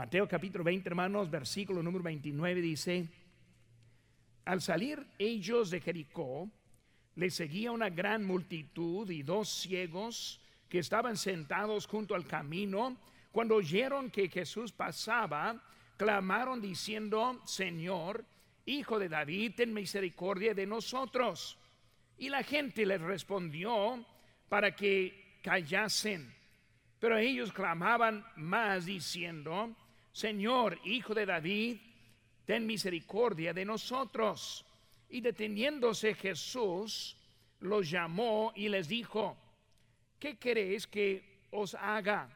Mateo capítulo 20, hermanos, versículo número 29 dice, al salir ellos de Jericó, le seguía una gran multitud y dos ciegos que estaban sentados junto al camino. Cuando oyeron que Jesús pasaba, clamaron diciendo, Señor, Hijo de David, ten misericordia de nosotros. Y la gente les respondió para que callasen. Pero ellos clamaban más diciendo, Señor, Hijo de David, ten misericordia de nosotros. Y deteniéndose Jesús, los llamó y les dijo, ¿qué queréis que os haga?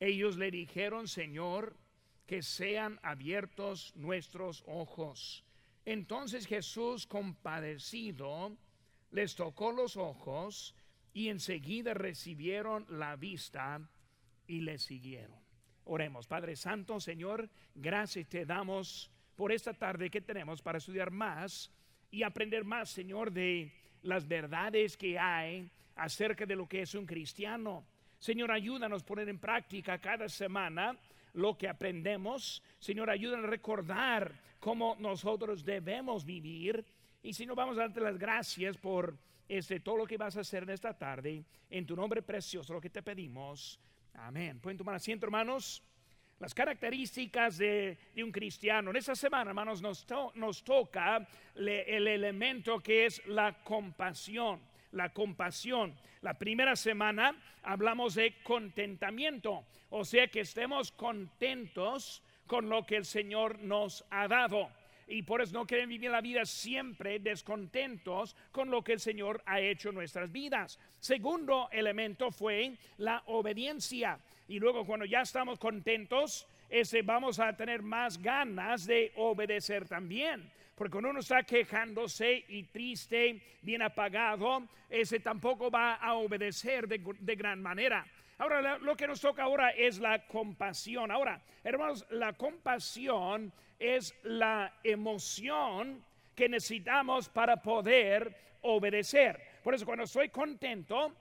Ellos le dijeron, Señor, que sean abiertos nuestros ojos. Entonces Jesús, compadecido, les tocó los ojos y enseguida recibieron la vista y le siguieron. Oremos, Padre Santo, Señor, gracias te damos por esta tarde que tenemos para estudiar más y aprender más, Señor, de las verdades que hay acerca de lo que es un cristiano. Señor, ayúdanos a poner en práctica cada semana lo que aprendemos. Señor, ayúdanos a recordar cómo nosotros debemos vivir. Y si no, vamos a darte las gracias por este, todo lo que vas a hacer en esta tarde. En tu nombre precioso, lo que te pedimos. Amén. Pueden tomar asiento, hermanos las características de, un cristiano. En esta semana, hermanos, nos, nos toca el elemento que es la compasión. La compasión. La primera semana hablamos de contentamiento, o sea que estemos contentos con lo que el Señor nos ha dado y por eso no quieren vivir la vida siempre descontentos con lo que el Señor ha hecho en nuestras vidas. Segundo elemento fue la obediencia. Y luego cuando ya estamos contentos, ese vamos a tener más ganas de obedecer también. Porque cuando uno está quejándose y triste, bien apagado, ese tampoco va a obedecer de, de gran manera. Ahora, lo que nos toca ahora es la compasión. Ahora, hermanos, la compasión es la emoción que necesitamos para poder obedecer. Por eso, cuando estoy contento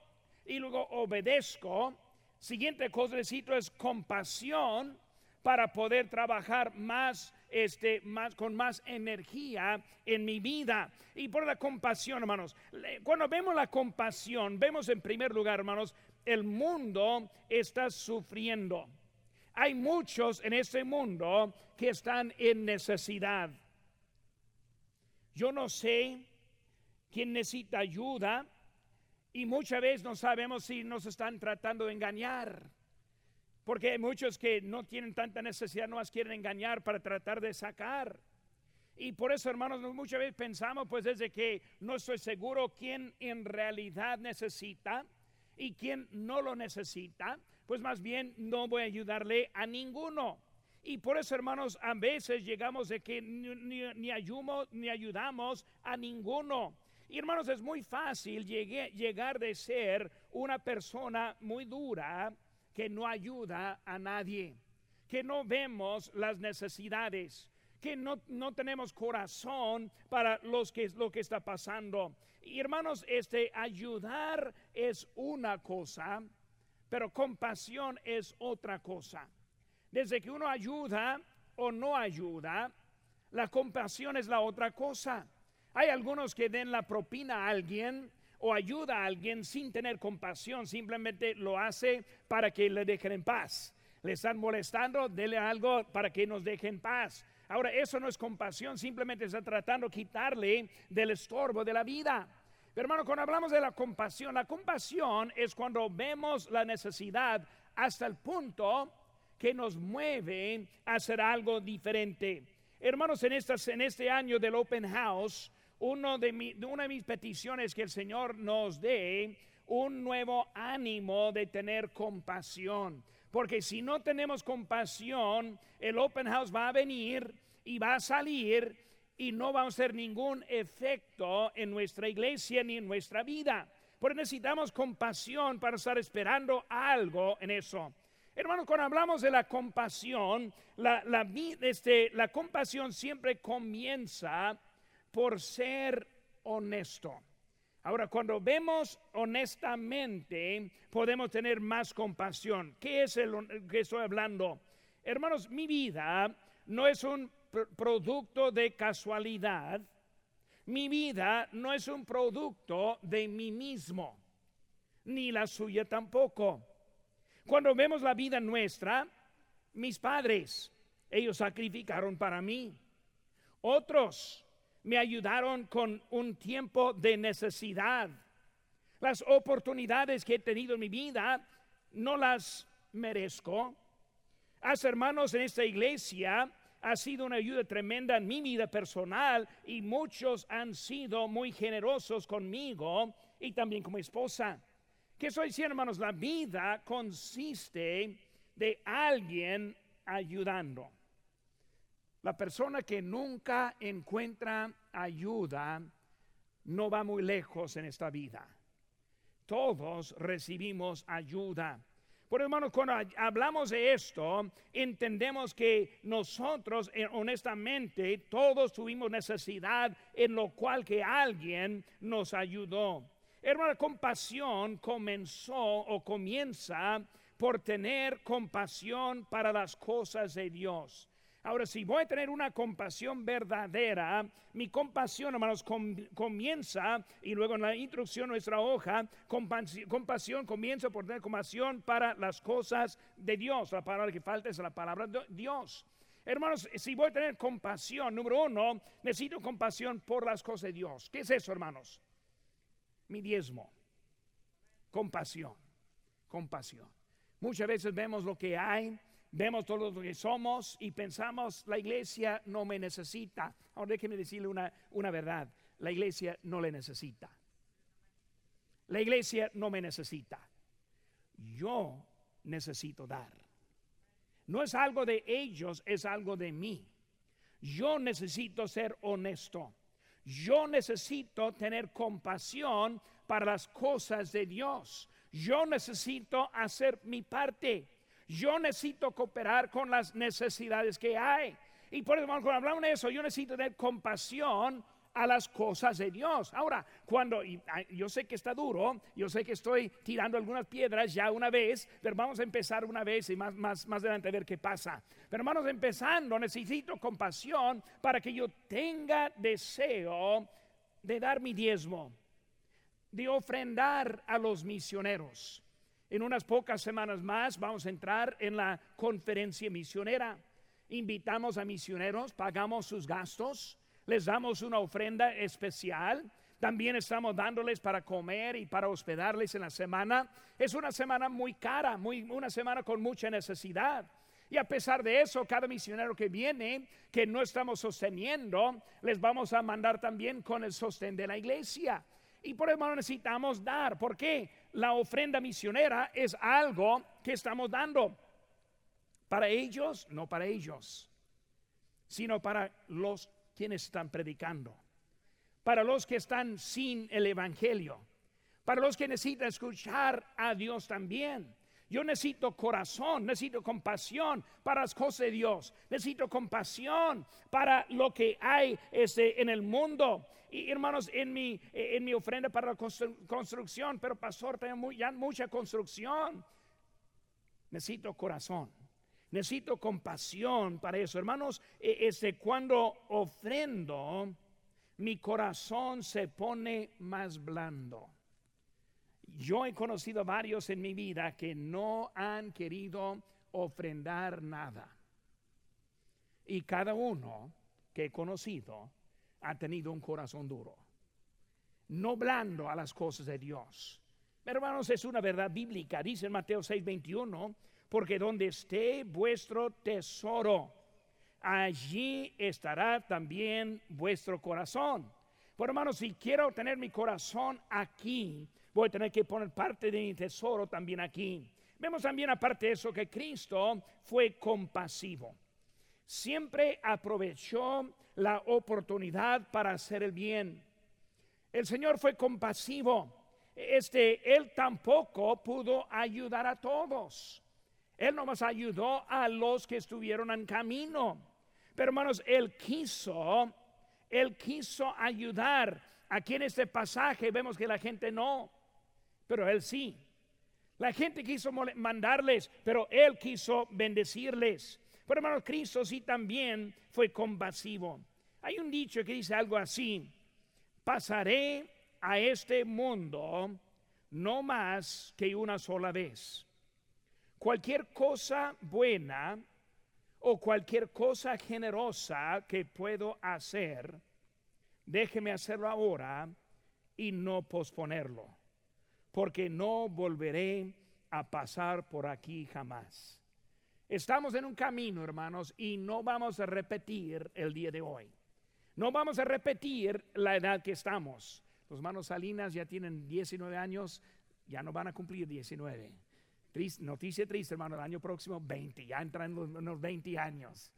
y luego obedezco, siguiente cosa es compasión para poder trabajar más este más con más energía en mi vida y por la compasión hermanos cuando vemos la compasión vemos en primer lugar hermanos el mundo está sufriendo hay muchos en este mundo que están en necesidad yo no sé quién necesita ayuda y muchas veces no sabemos si nos están tratando de engañar. Porque hay muchos que no tienen tanta necesidad, no más quieren engañar para tratar de sacar. Y por eso, hermanos, muchas veces pensamos, pues desde que no estoy seguro quién en realidad necesita y quién no lo necesita, pues más bien no voy a ayudarle a ninguno. Y por eso, hermanos, a veces llegamos de que ni, ni, ni ayudamos a ninguno. Y hermanos, es muy fácil llegar de ser una persona muy dura que no ayuda a nadie, que no vemos las necesidades, que no, tenemos corazón para los que, lo que está pasando. Y hermanos, este ayudar es una cosa, pero compasión es otra cosa. Desde que uno ayuda o no ayuda, la compasión es la otra cosa. Hay algunos que den la propina a alguien o ayuda a alguien sin tener compasión, simplemente lo hace para que le dejen en paz. Le están molestando, dele algo para que nos dejen en paz. Ahora, eso no es compasión, simplemente está tratando de quitarle del estorbo de la vida. Pero hermano, cuando hablamos de la compasión, la compasión es cuando vemos la necesidad hasta el punto que nos mueve a hacer algo diferente. Hermanos, en, estas, en este año del Open House, una de mis peticiones que el Señor nos dé un nuevo ánimo de tener compasión. Porque si no tenemos compasión, el open house va a venir y va a salir y no va a hacer ningún efecto en nuestra iglesia ni en nuestra vida. Porque necesitamos compasión para estar esperando algo en eso. Hermanos, cuando hablamos de la compasión, la, la, este, la compasión siempre comienza por ser honesto. Ahora, cuando vemos honestamente, podemos tener más compasión. ¿Qué es el que estoy hablando? Hermanos, mi vida no es un producto de casualidad. Mi vida no es un producto de mí mismo, ni la suya tampoco. Cuando vemos la vida nuestra, mis padres, ellos sacrificaron para mí. Otros me ayudaron con un tiempo de necesidad. Las oportunidades que he tenido en mi vida no las merezco. Haz hermanos en esta iglesia ha sido una ayuda tremenda en mi vida personal y muchos han sido muy generosos conmigo y también como esposa. ¿Qué estoy diciendo, hermanos? La vida consiste de alguien ayudando. La persona que nunca encuentra ayuda no va muy lejos en esta vida. Todos recibimos ayuda. Por hermanos, cuando hablamos de esto, entendemos que nosotros, eh, honestamente, todos tuvimos necesidad en lo cual que alguien nos ayudó. Hermano, compasión comenzó o comienza por tener compasión para las cosas de Dios. Ahora, si voy a tener una compasión verdadera, mi compasión, hermanos, comienza, y luego en la introducción nuestra hoja, compasión, comienza por tener compasión para las cosas de Dios. La palabra que falta es la palabra de Dios. Hermanos, si voy a tener compasión, número uno, necesito compasión por las cosas de Dios. ¿Qué es eso, hermanos? Mi diezmo. Compasión. Compasión. Muchas veces vemos lo que hay vemos todo lo que somos y pensamos, la iglesia no me necesita. Ahora déjeme decirle una, una verdad, la iglesia no le necesita. La iglesia no me necesita. Yo necesito dar. No es algo de ellos, es algo de mí. Yo necesito ser honesto. Yo necesito tener compasión para las cosas de Dios. Yo necesito hacer mi parte. Yo necesito cooperar con las necesidades que hay. Y por eso, cuando hablamos de eso, yo necesito tener compasión a las cosas de Dios. Ahora, cuando yo sé que está duro, yo sé que estoy tirando algunas piedras ya una vez, pero vamos a empezar una vez y más, más, más adelante a ver qué pasa. Pero hermanos, empezando, necesito compasión para que yo tenga deseo de dar mi diezmo, de ofrendar a los misioneros. En unas pocas semanas más vamos a entrar en la conferencia misionera. Invitamos a misioneros, pagamos sus gastos, les damos una ofrenda especial. También estamos dándoles para comer y para hospedarles en la semana. Es una semana muy cara, muy, una semana con mucha necesidad. Y a pesar de eso, cada misionero que viene, que no estamos sosteniendo, les vamos a mandar también con el sostén de la iglesia. Y por eso necesitamos dar. ¿Por qué? La ofrenda misionera es algo que estamos dando. Para ellos, no para ellos, sino para los quienes están predicando. Para los que están sin el Evangelio. Para los que necesitan escuchar a Dios también. Yo necesito corazón, necesito compasión para las cosas de Dios, necesito compasión para lo que hay este, en el mundo. Y hermanos, en mi, en mi ofrenda para la construcción, pero pastor, tengo ya mucha construcción. Necesito corazón, necesito compasión para eso. Hermanos, e, este, cuando ofrendo, mi corazón se pone más blando. Yo he conocido varios en mi vida que no han querido ofrendar nada. Y cada uno que he conocido ha tenido un corazón duro, no blando a las cosas de Dios. Hermanos, es una verdad bíblica, dice en Mateo 6:21, porque donde esté vuestro tesoro, allí estará también vuestro corazón. Por hermanos, si quiero tener mi corazón aquí, voy a tener que poner parte de mi tesoro también aquí. Vemos también aparte de eso que Cristo fue compasivo. Siempre aprovechó la oportunidad para hacer el bien. El Señor fue compasivo. Este, él tampoco pudo ayudar a todos. Él nomás ayudó a los que estuvieron en camino. Pero hermanos, él quiso, él quiso ayudar. Aquí en este pasaje vemos que la gente no pero él sí. La gente quiso mandarles, pero él quiso bendecirles. Pero hermanos, Cristo sí también fue compasivo. Hay un dicho que dice algo así, pasaré a este mundo no más que una sola vez. Cualquier cosa buena o cualquier cosa generosa que puedo hacer, déjeme hacerlo ahora y no posponerlo, porque no volveré a pasar por aquí jamás. Estamos en un camino, hermanos, y no vamos a repetir el día de hoy. No vamos a repetir la edad que estamos. Los hermanos Salinas ya tienen 19 años, ya no van a cumplir 19. noticia triste, hermano, el año próximo 20, ya entran los, unos 20 años.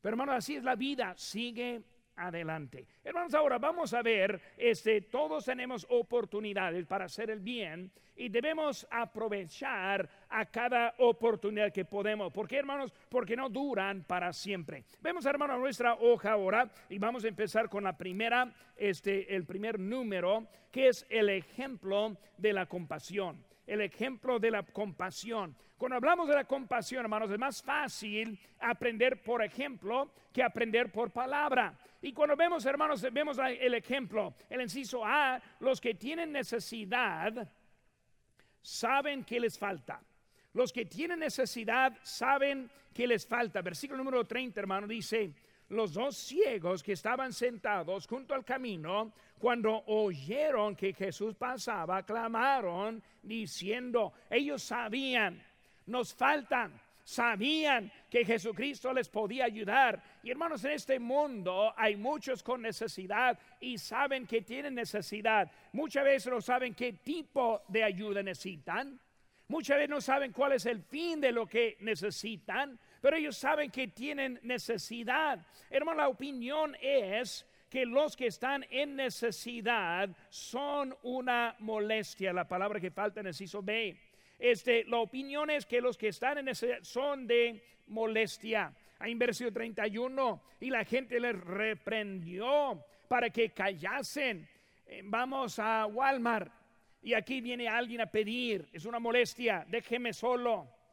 Pero hermano, así es la vida, sigue adelante. Hermanos, ahora vamos a ver, este, todos tenemos oportunidades para hacer el bien y debemos aprovechar a cada oportunidad que podemos. ¿Por qué, hermanos? Porque no duran para siempre. Vemos, hermanos, nuestra hoja ahora y vamos a empezar con la primera, este, el primer número, que es el ejemplo de la compasión el ejemplo de la compasión. Cuando hablamos de la compasión, hermanos, es más fácil aprender por ejemplo que aprender por palabra. Y cuando vemos, hermanos, vemos el ejemplo, el inciso A, los que tienen necesidad saben que les falta. Los que tienen necesidad saben que les falta. Versículo número 30, hermano, dice, los dos ciegos que estaban sentados junto al camino, cuando oyeron que Jesús pasaba, clamaron diciendo, ellos sabían, nos faltan, sabían que Jesucristo les podía ayudar. Y hermanos, en este mundo hay muchos con necesidad y saben que tienen necesidad. Muchas veces no saben qué tipo de ayuda necesitan. Muchas veces no saben cuál es el fin de lo que necesitan pero ellos saben que tienen necesidad. Hermano, la opinión es que los que están en necesidad son una molestia. La palabra que falta en el CISO B. Este, la opinión es que los que están en necesidad son de molestia. Hay en versículo 31 y la gente les reprendió para que callasen. Eh, vamos a Walmart y aquí viene alguien a pedir, es una molestia, déjeme solo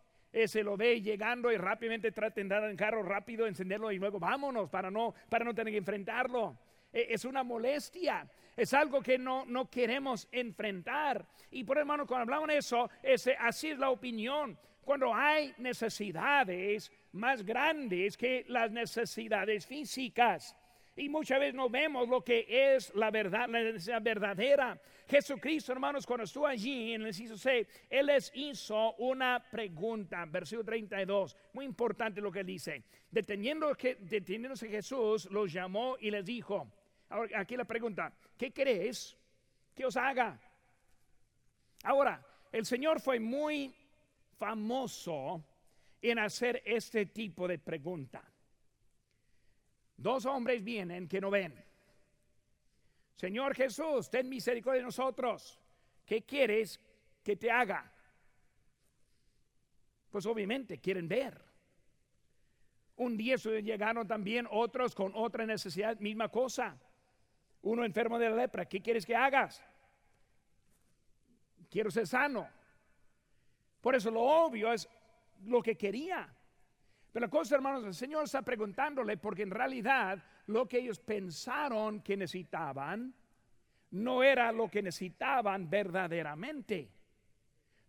se lo ve llegando y rápidamente trata de entrar en carro rápido, encenderlo y luego vámonos para no, para no tener que enfrentarlo. E, es una molestia, es algo que no, no queremos enfrentar. Y por hermano, cuando hablamos de eso, ese, así es la opinión. Cuando hay necesidades más grandes que las necesidades físicas. Y muchas veces no vemos lo que es la verdad, la necesidad verdadera. Jesucristo, hermanos, cuando estuvo allí en el inciso Él les hizo una pregunta, versículo 32, muy importante lo que dice. Deteniendo, deteniéndose Jesús, los llamó y les dijo, ahora aquí la pregunta, ¿qué querés que os haga? Ahora, el Señor fue muy famoso en hacer este tipo de pregunta. Dos hombres vienen que no ven. Señor Jesús, ten misericordia de nosotros. ¿Qué quieres que te haga? Pues obviamente quieren ver. Un día llegaron también otros con otra necesidad, misma cosa. Uno enfermo de la lepra, ¿qué quieres que hagas? Quiero ser sano. Por eso lo obvio es lo que quería. Pero la cosa, hermanos, el Señor está preguntándole porque en realidad lo que ellos pensaron que necesitaban no era lo que necesitaban verdaderamente.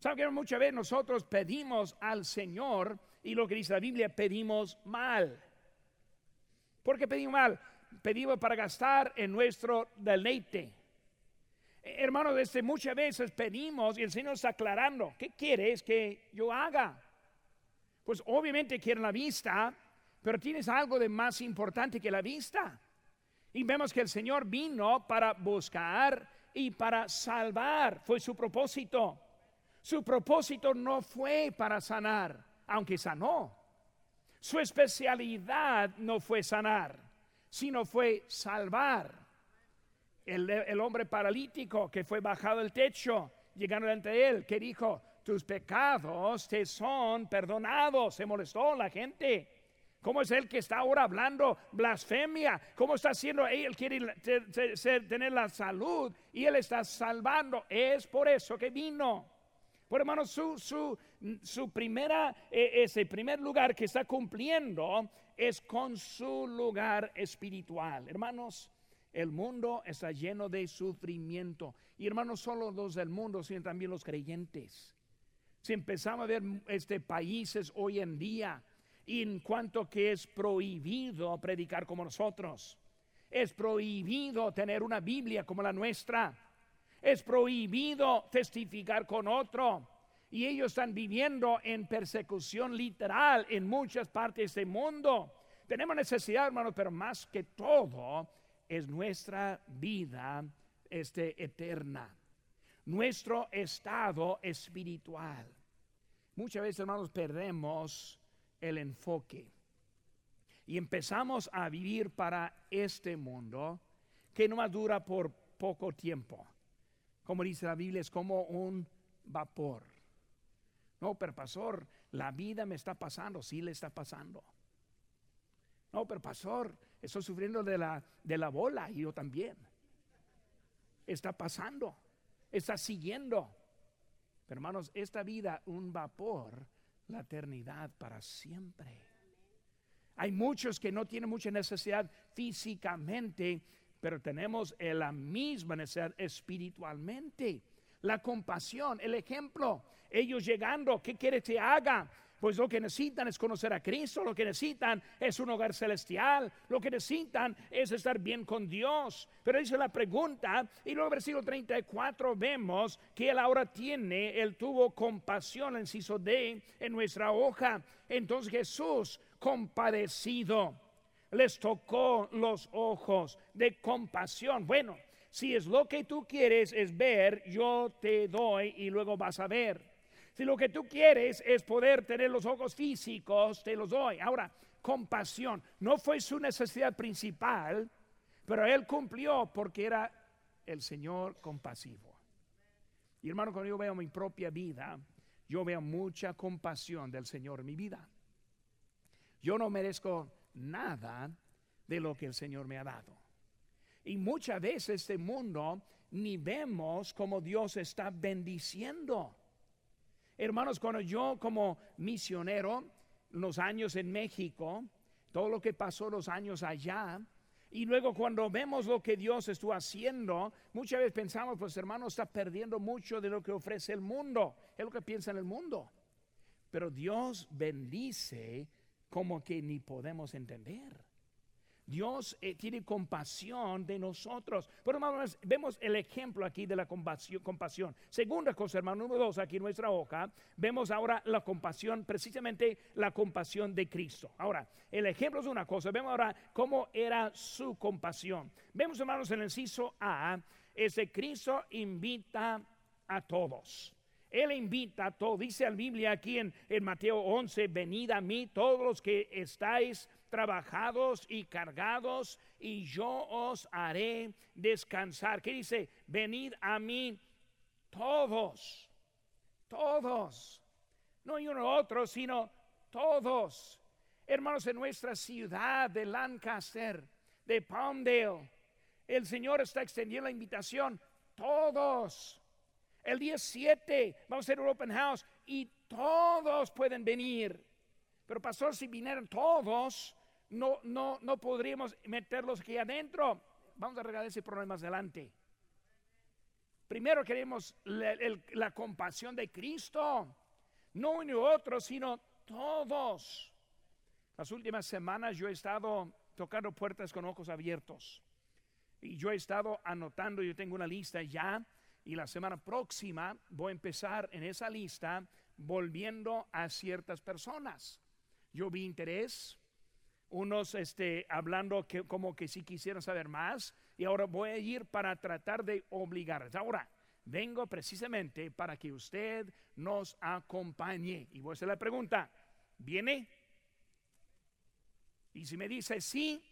Saben que muchas veces nosotros pedimos al Señor y lo que dice la Biblia pedimos mal. ¿Por qué pedimos mal? Pedimos para gastar en nuestro deleite. Hermanos, desde muchas veces pedimos y el Señor está aclarando, ¿qué quieres que yo haga? Pues obviamente quieren la vista, pero tienes algo de más importante que la vista. Y vemos que el Señor vino para buscar y para salvar. Fue su propósito. Su propósito no fue para sanar, aunque sanó. Su especialidad no fue sanar, sino fue salvar. El, hombre paralítico que fue bajado del techo, llegando ante él, que dijo, tus pecados te son perdonados. Se molestó la gente. ¿Cómo es el que está ahora hablando blasfemia? ¿Cómo está haciendo? Él quiere tener la salud y él está salvando. Es por eso que vino. Por hermanos, su, su, su primera, eh, ese primer lugar que está cumpliendo es con su lugar espiritual. Hermanos, el mundo está lleno de sufrimiento. Y hermanos, solo los del mundo, sino también los creyentes. Si empezamos a ver este, países hoy en día, en cuanto que es prohibido predicar como nosotros, es prohibido tener una Biblia como la nuestra, es prohibido testificar con otro. Y ellos están viviendo en persecución literal en muchas partes del mundo. Tenemos necesidad, hermanos, pero más que todo es nuestra vida este, eterna, nuestro estado espiritual. Muchas veces, hermanos, perdemos el enfoque y empezamos a vivir para este mundo que no dura por poco tiempo. Como dice la Biblia, es como un vapor. No, pero pastor, la vida me está pasando, sí le está pasando. No, pero pastor, estoy sufriendo de la, de la bola y yo también. Está pasando, está siguiendo. Hermanos, esta vida, un vapor, la eternidad para siempre. Hay muchos que no tienen mucha necesidad físicamente, pero tenemos la misma necesidad espiritualmente. La compasión, el ejemplo, ellos llegando, ¿qué quiere que haga? Pues lo que necesitan es conocer a Cristo, lo que necesitan es un hogar celestial, lo que necesitan es estar bien con Dios. Pero dice la pregunta, y luego versículo 34 vemos que él ahora tiene, él tuvo compasión, inciso D, en nuestra hoja. Entonces Jesús, compadecido, les tocó los ojos de compasión. Bueno, si es lo que tú quieres es ver, yo te doy y luego vas a ver. Si lo que tú quieres es poder tener los ojos físicos, te los doy. Ahora, compasión. No fue su necesidad principal, pero él cumplió porque era el Señor compasivo. Y hermano, cuando yo veo mi propia vida, yo veo mucha compasión del Señor en mi vida. Yo no merezco nada de lo que el Señor me ha dado. Y muchas veces este mundo ni vemos como Dios está bendiciendo. Hermanos, cuando yo como misionero, los años en México, todo lo que pasó los años allá, y luego cuando vemos lo que Dios estuvo haciendo, muchas veces pensamos, pues hermano, está perdiendo mucho de lo que ofrece el mundo. Es lo que piensa en el mundo. Pero Dios bendice como que ni podemos entender. Dios eh, tiene compasión de nosotros. Pero hermanos, vemos el ejemplo aquí de la compasión. Segunda cosa, hermano, número dos, aquí en nuestra hoja, vemos ahora la compasión, precisamente la compasión de Cristo. Ahora, el ejemplo es una cosa, vemos ahora cómo era su compasión. Vemos, hermanos, en el inciso A, ese Cristo invita a todos. Él invita a todos. Dice la Biblia aquí en, Mateo 11, venid a mí todos los que estáis trabajados y cargados, y yo os haré descansar. ¿Qué dice? Venid a mí todos, todos, no hay uno otro, sino todos. Hermanos, en nuestra ciudad de Lancaster, de Palmdale, el Señor está extendiendo la invitación. Todos. El día 7 vamos a hacer un open house y todos pueden venir. Pero pastor, si vinieran todos, no, no, no podríamos meterlos aquí adentro. Vamos a regalar ese problema más adelante. Primero queremos la, compasión de Cristo, no uno otro, sino todos. Las últimas semanas yo he estado tocando puertas con ojos abiertos. Y yo he estado anotando, yo tengo una lista ya, y la semana próxima voy a empezar en esa lista volviendo a ciertas personas. Yo vi interés, unos este, hablando que, como que si quisieran saber más y ahora voy a ir para tratar de obligarles. Ahora, vengo precisamente para que usted nos acompañe. Y voy a hacer la pregunta, ¿viene? Y si me dice sí,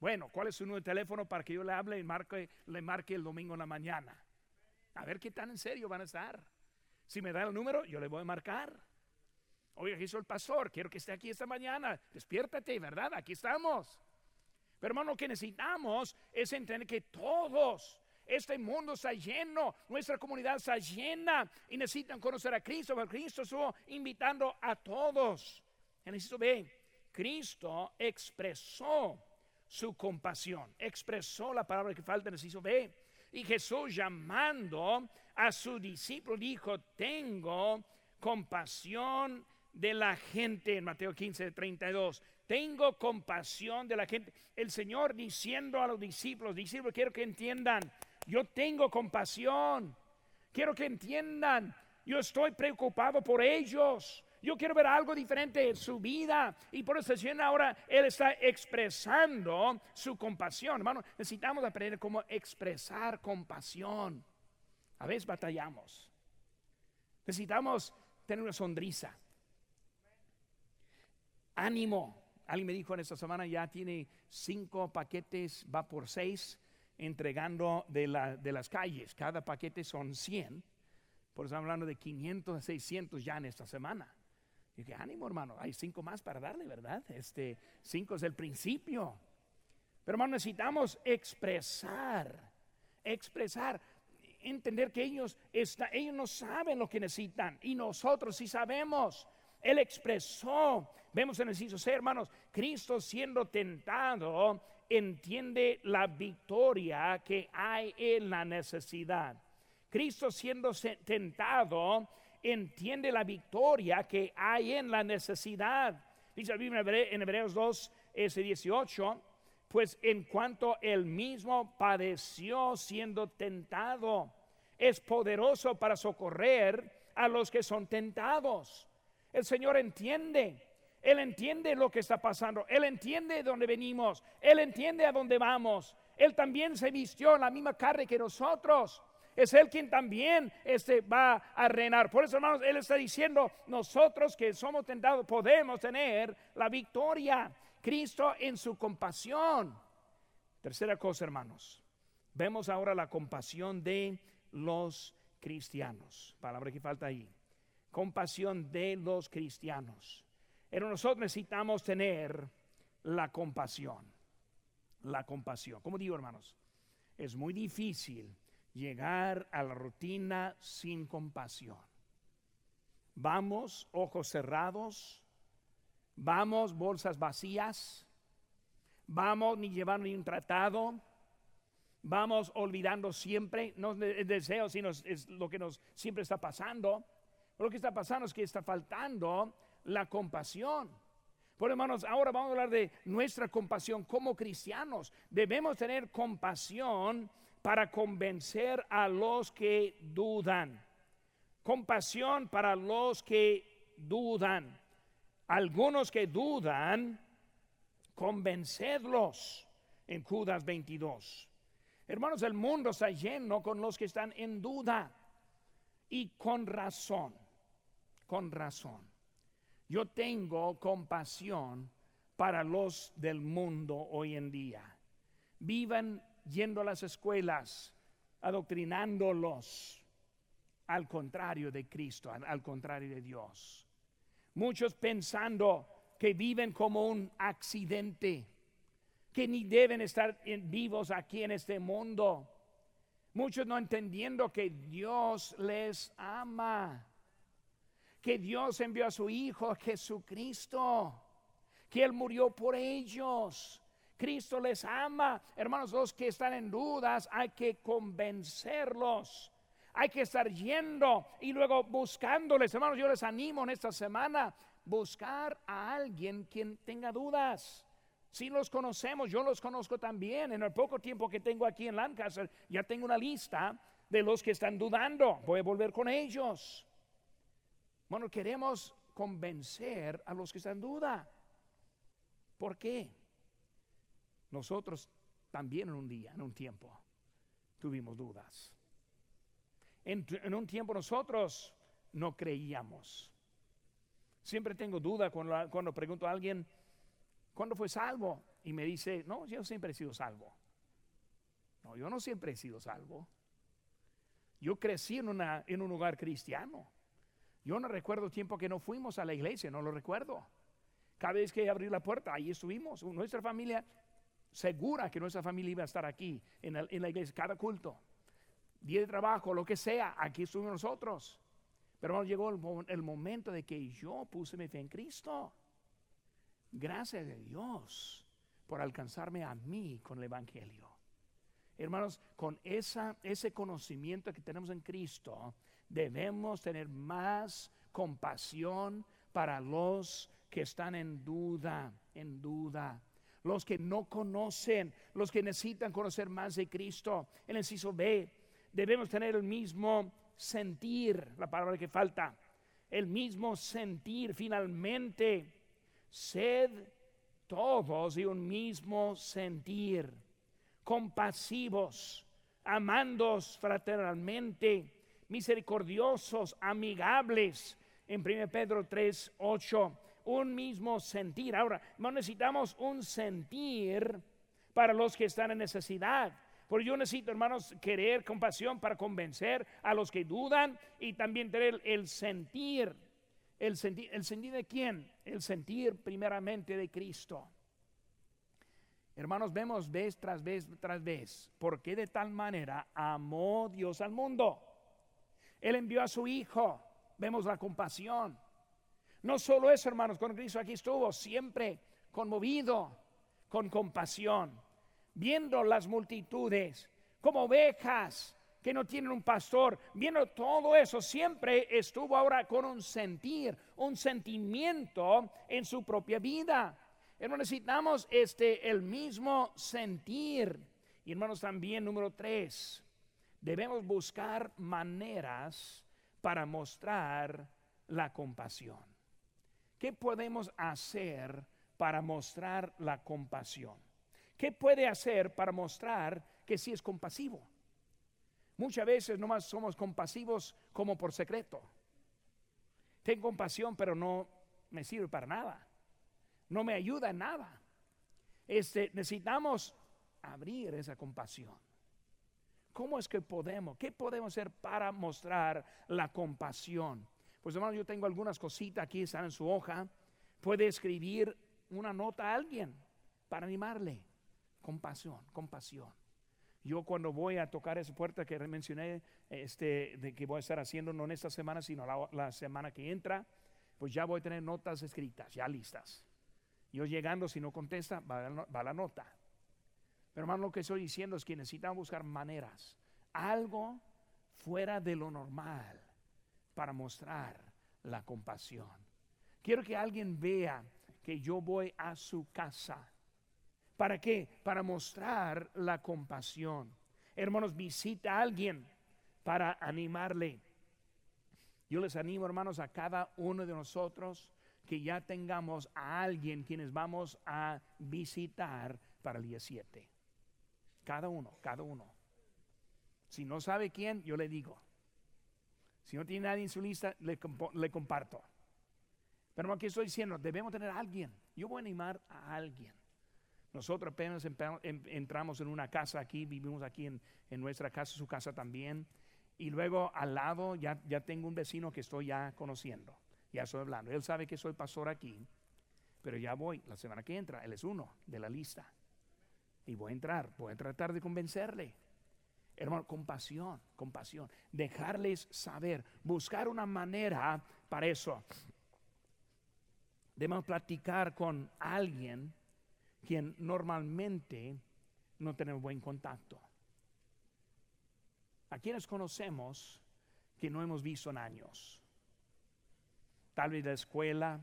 bueno, ¿cuál es su número de teléfono para que yo le hable y marque, le marque el domingo en la mañana? A ver qué tan en serio van a estar. Si me da el número, yo le voy a marcar. Aquí soy el pastor, quiero que esté aquí esta mañana. Despiértate, ¿verdad? Aquí estamos. Pero hermano, lo que necesitamos es entender que todos, Este mundo está lleno, nuestra comunidad está llena y necesitan conocer a Cristo, porque Cristo estuvo invitando a todos. En el B, Cristo expresó su compasión, expresó la palabra que falta en el B. Y Jesús llamando a su discípulo dijo, tengo compasión de la gente en Mateo 15, 32. Tengo compasión de la gente. El Señor diciendo a los discípulos, discípulos, quiero que entiendan, yo tengo compasión. Quiero que entiendan, yo estoy preocupado por ellos. Yo quiero ver algo diferente en su vida. Y por eso ahora Él está expresando su compasión. Hermano, necesitamos aprender cómo expresar compasión. A veces batallamos. Necesitamos tener una sonrisa. Ánimo. Alguien me dijo en esta semana ya tiene cinco paquetes, va por seis, entregando de, la, de las calles. Cada paquete son 100. Por eso estamos hablando de 500 a 600 ya en esta semana. Y dije, ánimo hermano, hay cinco más para darle, ¿verdad? Este, cinco es el principio. Pero hermano, necesitamos expresar, expresar, entender que ellos, está, ellos no saben lo que necesitan y nosotros sí sabemos. Él expresó, vemos en el inciso C, hermanos, Cristo siendo tentado entiende la victoria que hay en la necesidad. Cristo siendo tentado entiende la victoria que hay en la necesidad. Dice la Biblia en Hebreos 2, ese 18, pues en cuanto él mismo padeció siendo tentado, es poderoso para socorrer a los que son tentados. El Señor entiende. Él entiende lo que está pasando. Él entiende de dónde venimos. Él entiende a dónde vamos. Él también se vistió la misma carne que nosotros. Es Él quien también este, va a reinar. Por eso, hermanos, Él está diciendo, nosotros que somos tentados podemos tener la victoria. Cristo en su compasión. Tercera cosa, hermanos. Vemos ahora la compasión de los cristianos. Palabra que falta ahí compasión de los cristianos. Pero nosotros necesitamos tener la compasión. La compasión. Como digo, hermanos, es muy difícil llegar a la rutina sin compasión. Vamos, ojos cerrados, vamos, bolsas vacías, vamos, ni llevando ni un tratado, vamos olvidando siempre, no es deseo, sino es lo que nos siempre está pasando. Lo que está pasando es que está faltando la compasión. Por hermanos, ahora vamos a hablar de nuestra compasión como cristianos. Debemos tener compasión para convencer a los que dudan. Compasión para los que dudan. Algunos que dudan, convencerlos en Judas 22. Hermanos, el mundo está lleno con los que están en duda y con razón con razón. Yo tengo compasión para los del mundo hoy en día. Vivan yendo a las escuelas, adoctrinándolos al contrario de Cristo, al, contrario de Dios. Muchos pensando que viven como un accidente, que ni deben estar vivos aquí en este mundo. Muchos no entendiendo que Dios les ama que Dios envió a su Hijo Jesucristo, que Él murió por ellos. Cristo les ama. Hermanos, los que están en dudas, hay que convencerlos. Hay que estar yendo y luego buscándoles. Hermanos, yo les animo en esta semana buscar a alguien quien tenga dudas. Si los conocemos, yo los conozco también. En el poco tiempo que tengo aquí en Lancaster, ya tengo una lista de los que están dudando. Voy a volver con ellos. Bueno, queremos convencer a los que están en duda. ¿Por qué? Nosotros también en un día, en un tiempo, tuvimos dudas. En, un tiempo nosotros no creíamos. Siempre tengo duda cuando, pregunto a alguien, ¿cuándo fue salvo? Y me dice, no, yo siempre he sido salvo. No, yo no siempre he sido salvo. Yo crecí en, un lugar cristiano. Yo no recuerdo tiempo que no fuimos a la iglesia, no lo recuerdo. Cada vez que abrí la puerta, ahí estuvimos. Nuestra familia, segura que nuestra familia iba a estar aquí en la, iglesia, cada culto. día de trabajo, lo que sea, aquí estuvimos nosotros. Pero llegó el, momento de que yo puse mi fe en Cristo. Gracias a Dios por alcanzarme a mí con el Evangelio. Hermanos, con ese conocimiento que tenemos en Cristo, debemos tener más compasión para los que están en duda, en duda. Los que no conocen, los que necesitan conocer más de Cristo. El inciso B, debemos tener el mismo sentir, la palabra que falta, el mismo sentir finalmente. Sed todos de un mismo sentir, compasivos, amandos fraternalmente, misericordiosos, amigables. En 1 Pedro 3, 8, un mismo sentir. Ahora, no necesitamos un sentir para los que están en necesidad. Porque yo necesito, hermanos, querer compasión para convencer a los que dudan y también tener el sentir. ¿El sentir, ¿El sentir de quién? El sentir primeramente de Cristo. Hermanos, vemos vez tras vez tras vez, porque de tal manera amó Dios al mundo. Él envió a su Hijo. Vemos la compasión. No solo eso, hermanos, con Cristo aquí estuvo, siempre conmovido, con compasión viendo las multitudes como ovejas que no tienen un pastor, viendo todo eso, siempre estuvo ahora con un sentir, un sentimiento en su propia vida. Hermanos, necesitamos este el mismo sentir. Y hermanos, también número tres, debemos buscar maneras para mostrar la compasión. ¿Qué podemos hacer para mostrar la compasión? ¿Qué puede hacer para mostrar que sí es compasivo? Muchas veces nomás somos compasivos como por secreto. Tengo compasión, pero no me sirve para nada. No me ayuda en nada. Este, necesitamos abrir esa compasión. ¿Cómo es que podemos? ¿Qué podemos hacer para mostrar la compasión? Pues hermano, yo tengo algunas cositas aquí, están en su hoja. Puede escribir una nota a alguien para animarle compasión, compasión. Yo cuando voy a tocar esa puerta que mencioné, este, de que voy a estar haciendo no en esta semana, sino la, semana que entra, pues ya voy a tener notas escritas, ya listas. Yo llegando, si no contesta, va, la nota. Pero hermano, lo que estoy diciendo es que necesitamos buscar maneras, algo fuera de lo normal para mostrar la compasión. Quiero que alguien vea que yo voy a su casa ¿Para qué? Para mostrar la compasión. Hermanos, visita a alguien para animarle. Yo les animo, hermanos, a cada uno de nosotros que ya tengamos a alguien quienes vamos a visitar para el día 7. Cada uno, cada uno. Si no sabe quién, yo le digo. Si no tiene nadie en su lista, le, le comparto. Pero aquí estoy diciendo, debemos tener a alguien. Yo voy a animar a alguien. Nosotros apenas entramos en una casa aquí, vivimos aquí en, nuestra casa, su casa también. Y luego al lado ya, ya tengo un vecino que estoy ya conociendo, ya estoy hablando. Él sabe que soy pastor aquí, pero ya voy la semana que entra, él es uno de la lista. Y voy a entrar, voy a tratar de convencerle. Hermano, compasión, compasión. Dejarles saber, buscar una manera para eso. Debemos platicar con alguien quien normalmente no tenemos buen contacto. A quienes conocemos que no hemos visto en años. Tal vez de escuela,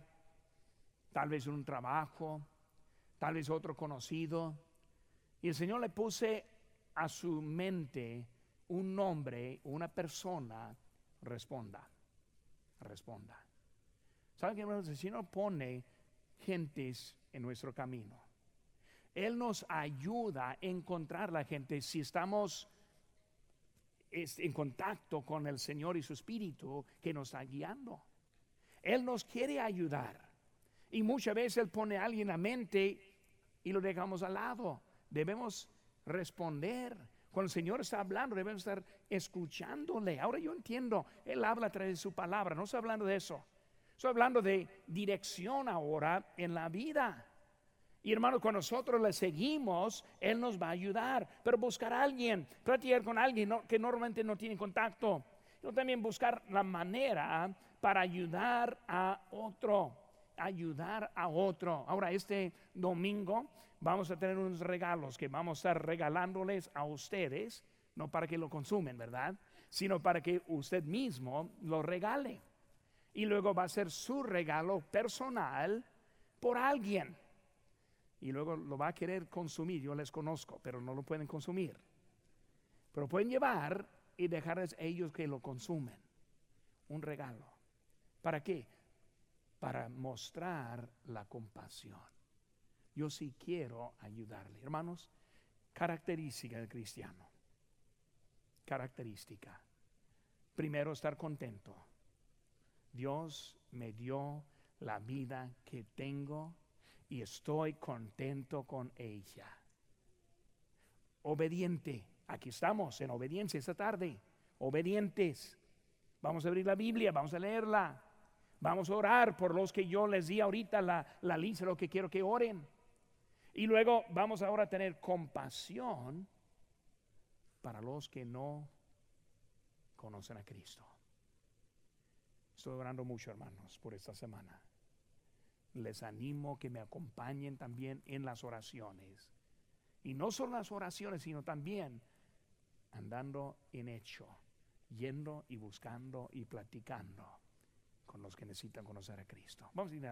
tal vez un trabajo, tal vez otro conocido. Y el Señor le puse a su mente un nombre, una persona, responda, responda. ¿Saben que el Señor pone gentes en nuestro camino? Él nos ayuda a encontrar la gente si estamos en contacto con el Señor y su Espíritu que nos está guiando. Él nos quiere ayudar. Y muchas veces Él pone a alguien a mente y lo dejamos al lado. Debemos responder. Cuando el Señor está hablando, debemos estar escuchándole. Ahora yo entiendo, Él habla a través de su palabra. No estoy hablando de eso. Estoy hablando de dirección ahora en la vida. Y hermanos, cuando nosotros le seguimos, Él nos va a ayudar. Pero buscar a alguien, platicar con alguien que normalmente no tiene contacto. Pero también buscar la manera para ayudar a otro. Ayudar a otro. Ahora, este domingo vamos a tener unos regalos que vamos a estar regalándoles a ustedes. No para que lo consumen, ¿verdad? Sino para que usted mismo lo regale. Y luego va a ser su regalo personal por alguien y luego lo va a querer consumir. Yo les conozco, pero no lo pueden consumir. Pero pueden llevar y dejarles ellos que lo consumen. Un regalo. ¿Para qué? Para mostrar la compasión. Yo sí quiero ayudarle. Hermanos, característica del cristiano. Característica. Primero, estar contento. Dios me dio la vida que tengo y estoy contento con ella. Obediente. Aquí estamos en obediencia esta tarde. Obedientes. Vamos a abrir la Biblia, vamos a leerla. Vamos a orar por los que yo les di ahorita la, la lista, lo que quiero que oren. Y luego vamos ahora a tener compasión para los que no conocen a Cristo. Estoy orando mucho, hermanos, por esta semana les animo que me acompañen también en las oraciones. Y no solo las oraciones, sino también andando en hecho, yendo y buscando y platicando con los que necesitan conocer a Cristo. Vamos a